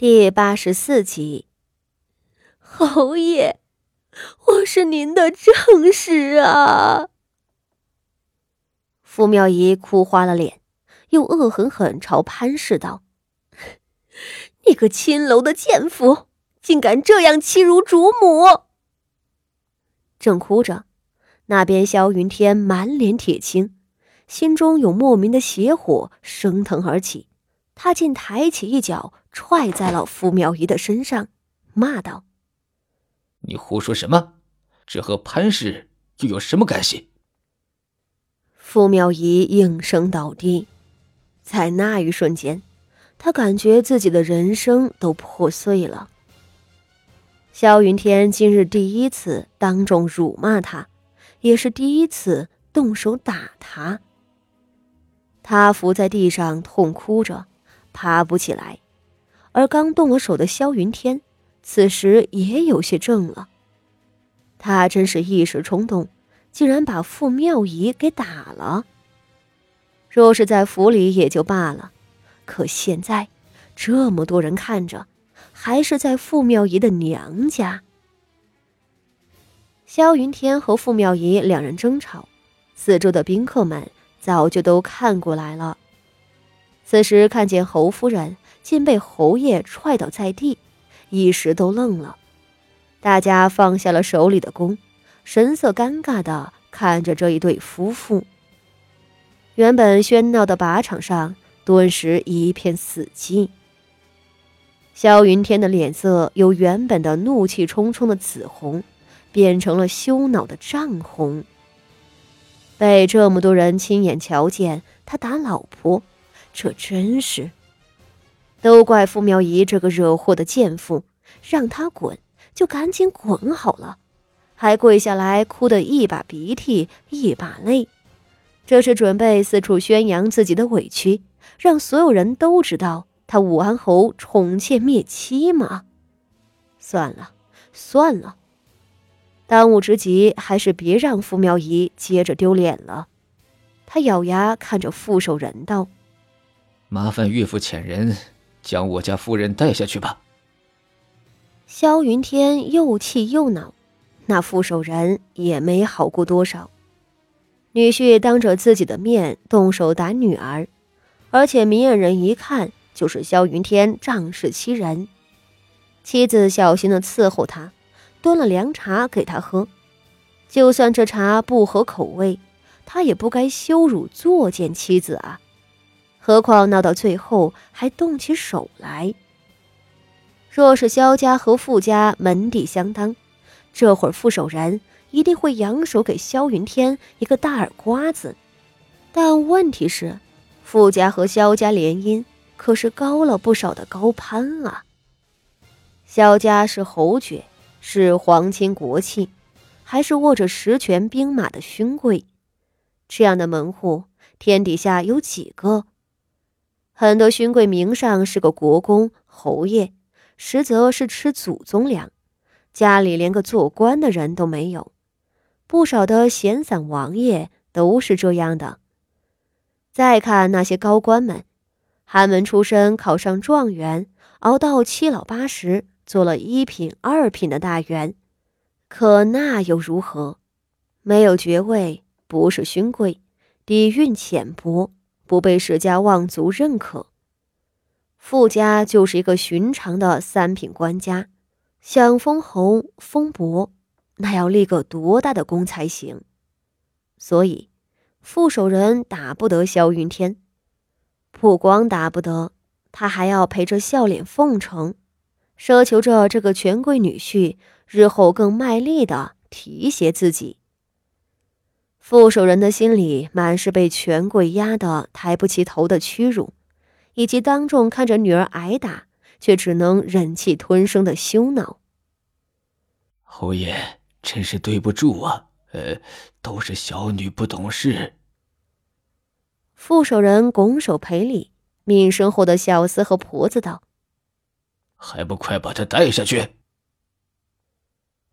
第八十四集，侯爷，我是您的正室啊！傅妙仪哭花了脸，又恶狠狠朝潘氏道：“你个青楼的贱妇，竟敢这样欺辱主母！”正哭着，那边萧云天满脸铁青，心中有莫名的邪火升腾而起，他竟抬起一脚。踹在了傅妙仪的身上，骂道：“你胡说什么？这和潘氏又有什么干系？”傅妙仪应声倒地，在那一瞬间，他感觉自己的人生都破碎了。萧云天今日第一次当众辱骂他，也是第一次动手打他。他伏在地上痛哭着，爬不起来。而刚动了手的萧云天，此时也有些怔了。他真是一时冲动，竟然把傅妙仪给打了。若是在府里也就罢了，可现在这么多人看着，还是在傅妙仪的娘家。萧云天和傅妙仪两人争吵，四周的宾客们早就都看过来了。此时看见侯夫人。竟被侯爷踹倒在地，一时都愣了。大家放下了手里的弓，神色尴尬的看着这一对夫妇。原本喧闹的靶场上，顿时一片死寂。萧云天的脸色由原本的怒气冲冲的紫红，变成了羞恼的涨红。被这么多人亲眼瞧见他打老婆，这真是……都怪傅妙仪这个惹祸的贱妇，让她滚就赶紧滚好了，还跪下来哭得一把鼻涕一把泪，这是准备四处宣扬自己的委屈，让所有人都知道他武安侯宠妾灭妻吗？算了算了，当务之急还是别让傅妙仪接着丢脸了。他咬牙看着傅守仁道：“麻烦岳父遣人。”将我家夫人带下去吧。萧云天又气又恼，那副手人也没好过多少。女婿当着自己的面动手打女儿，而且明眼人一看就是萧云天仗势欺人。妻子小心的伺候他，端了凉茶给他喝。就算这茶不合口味，他也不该羞辱作贱妻子啊。何况闹到最后还动起手来。若是萧家和傅家门第相当，这会儿傅守仁一定会扬手给萧云天一个大耳刮子。但问题是，傅家和萧家联姻可是高了不少的高攀啊。萧家是侯爵，是皇亲国戚，还是握着实权兵马的勋贵，这样的门户天底下有几个？很多勋贵名上是个国公、侯爷，实则是吃祖宗粮，家里连个做官的人都没有。不少的闲散王爷都是这样的。再看那些高官们，寒门出身，考上状元，熬到七老八十，做了一品、二品的大员，可那又如何？没有爵位，不是勋贵，底蕴浅薄。不被世家望族认可，傅家就是一个寻常的三品官家，想封侯封伯，那要立个多大的功才行？所以，傅守仁打不得萧云天，不光打不得，他还要陪着笑脸奉承，奢求着这个权贵女婿日后更卖力的提携自己。傅守仁的心里满是被权贵压得抬不起头的屈辱，以及当众看着女儿挨打却只能忍气吞声的羞恼。侯爷，真是对不住啊！呃，都是小女不懂事。傅守仁拱手赔礼，命身后的小厮和婆子道：“还不快把他带下去！”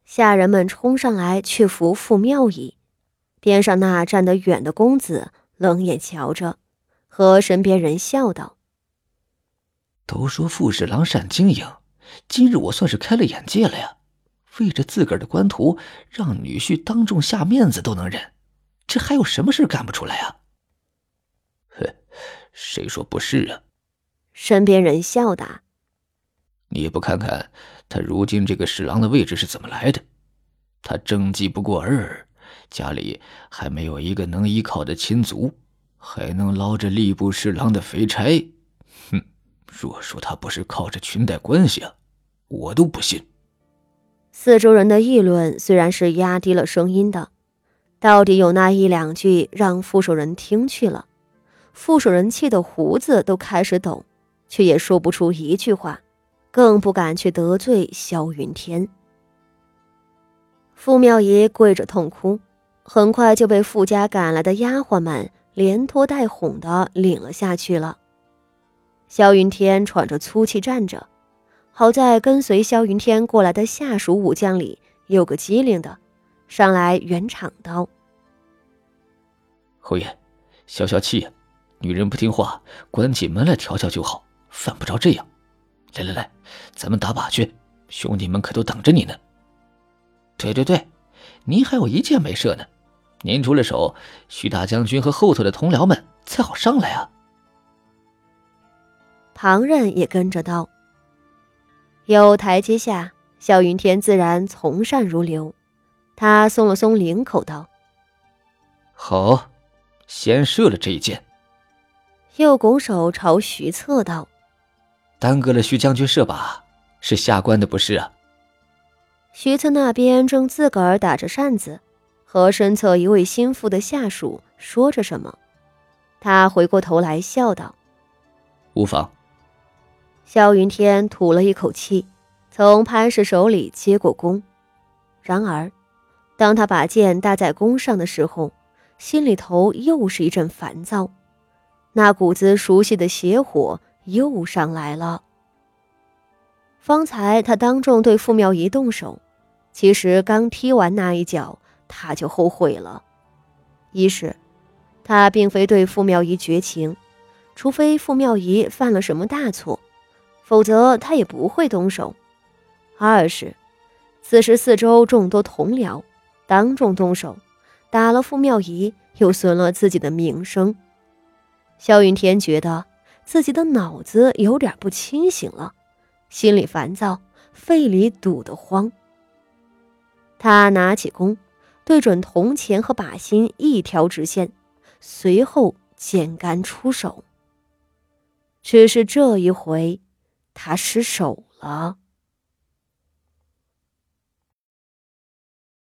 下人们冲上来去扶傅妙仪。边上那站得远的公子冷眼瞧着，和身边人笑道：“都说傅侍郎善经营，今日我算是开了眼界了呀！为着自个儿的官途，让女婿当众下面子都能忍，这还有什么事干不出来啊？哼，谁说不是啊？身边人笑答：“你也不看看他如今这个侍郎的位置是怎么来的？他政绩不过尔尔，家里还没有一个能依靠的亲族，还能捞着吏部侍郎的肥差。哼，若说他不是靠着裙带关系啊，我都不信。”四周人的议论虽然是压低了声音的，到底有那一两句让副手人听去了。副手人气得胡子都开始抖，却也说不出一句话，更不敢去得罪萧云天。傅妙仪跪着痛哭，很快就被傅家赶来的丫鬟们连拖带哄的领了下去了。萧云天喘着粗气站着，好在跟随萧云天过来的下属武将里有个机灵的，上来圆场道：“侯爷，消消气。”女人不听话，关起门来调教就好，犯不着这样。来来来，咱们打靶去，兄弟们可都等着你呢。对对对，您还有一箭没射呢，您出了手，徐大将军和后头的同僚们才好上来啊。旁人也跟着道：“有台阶下，萧云天自然从善如流。”他松了松领口道：“好，先射了这一箭。”又拱手朝徐策道：“耽搁了徐将军射靶，是下官的不是啊。”徐策那边正自个儿打着扇子，和身侧一位心腹的下属说着什么。他回过头来笑道：“无妨。”萧云天吐了一口气，从潘氏手里接过弓。然而，当他把剑搭在弓上的时候，心里头又是一阵烦躁。那股子熟悉的邪火又上来了。方才他当众对傅妙仪动手，其实刚踢完那一脚，他就后悔了。一是，他并非对傅妙仪绝情，除非傅妙仪犯了什么大错，否则他也不会动手；二是，此时四周众多同僚，当众动手，打了傅妙仪，又损了自己的名声。萧云天觉得自己的脑子有点不清醒了，心里烦躁，肺里堵得慌。他拿起弓，对准铜钱和靶心一条直线，随后箭杆出手。只是这一回，他失手了。